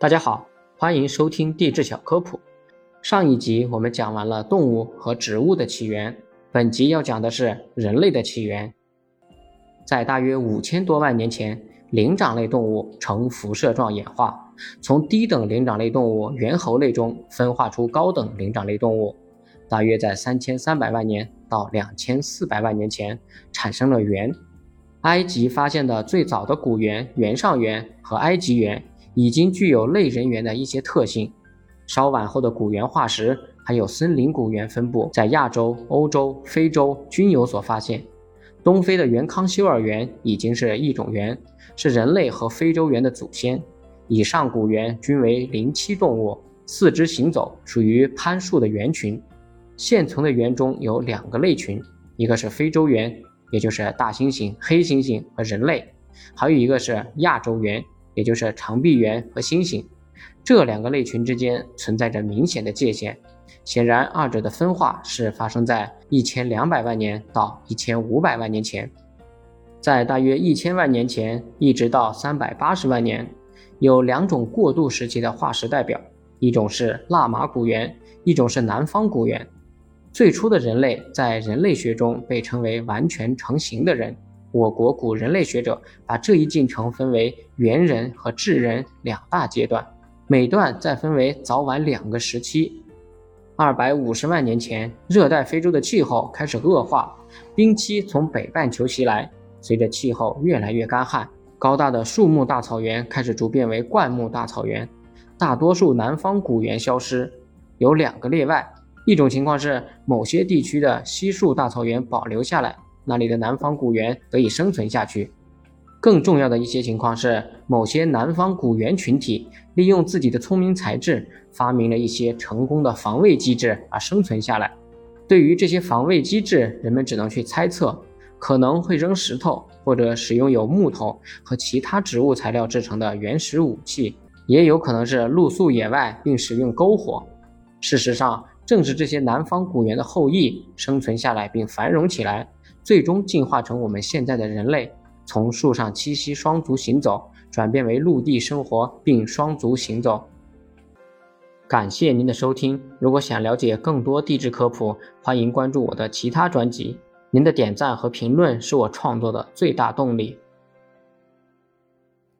大家好，欢迎收听地质小科普。上一集我们讲完了动物和植物的起源，本集要讲的是人类的起源。在大约五千多万年前，灵长类动物呈辐射状演化，从低等灵长类动物猿猴类中分化出高等灵长类动物。大约在三千三百万年到两千四百万年前，产生了猿。埃及发现的最早的古猿原上猿和埃及猿已经具有类人猿的一些特性。稍晚后的古猿化石还有森林古猿分布在亚洲、欧洲、非洲均有所发现。东非的原康休尔猿已经是异种猿，是人类和非洲猿的祖先。以上古猿均为灵栖动物，四肢行走，属于攀树的猿群。现存的猿中有两个类群，一个是非洲猿，也就是大猩猩、黑猩猩和人类；还有一个是亚洲猿，也就是长臂猿和猩猩。这两个类群之间存在着明显的界限，显然二者的分化是发生在一千两百万年到一千五百万年前。在大约一千万年前一直到三百八十万年，有两种过渡时期的化石代表，一种是腊马古猿，一种是南方古猿。最初的人类在人类学中被称为完全成型的人。我国古人类学者把这一进程分为猿人和智人两大阶段，每段再分为早晚两个时期。二百五十万年前，热带非洲的气候开始恶化，冰期从北半球袭来。随着气候越来越干旱，高大的树木大草原开始逐变为灌木大草原，大多数南方古猿消失，有两个例外。一种情况是某些地区的稀树大草原保留下来，那里的南方古猿得以生存下去。更重要的一些情况是，某些南方古猿群体利用自己的聪明才智，发明了一些成功的防卫机制而生存下来。对于这些防卫机制，人们只能去猜测，可能会扔石头，或者使用有木头和其他植物材料制成的原始武器，也有可能是露宿野外并使用篝火。事实上，正是这些南方古猿的后裔生存下来并繁荣起来，最终进化成我们现在的人类，从树上栖息双足行走，转变为陆地生活并双足行走。感谢您的收听，如果想了解更多地质科普，欢迎关注我的其他专辑。您的点赞和评论是我创作的最大动力。